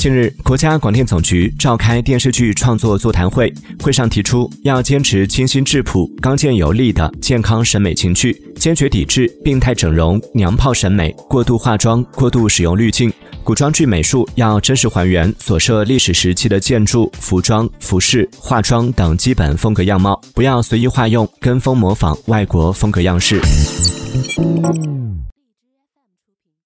近日，国家广电总局召开电视剧创作座谈会。会上提出，要坚持清新质朴、刚健有力的健康审美情趣，坚决抵制病态整容、娘炮审美、过度化妆、过度使用滤镜。古装剧美术要真实还原所涉历史时期的建筑、服装、服饰、化妆等基本风格样貌，不要随意化用，跟风模仿外国风格样式。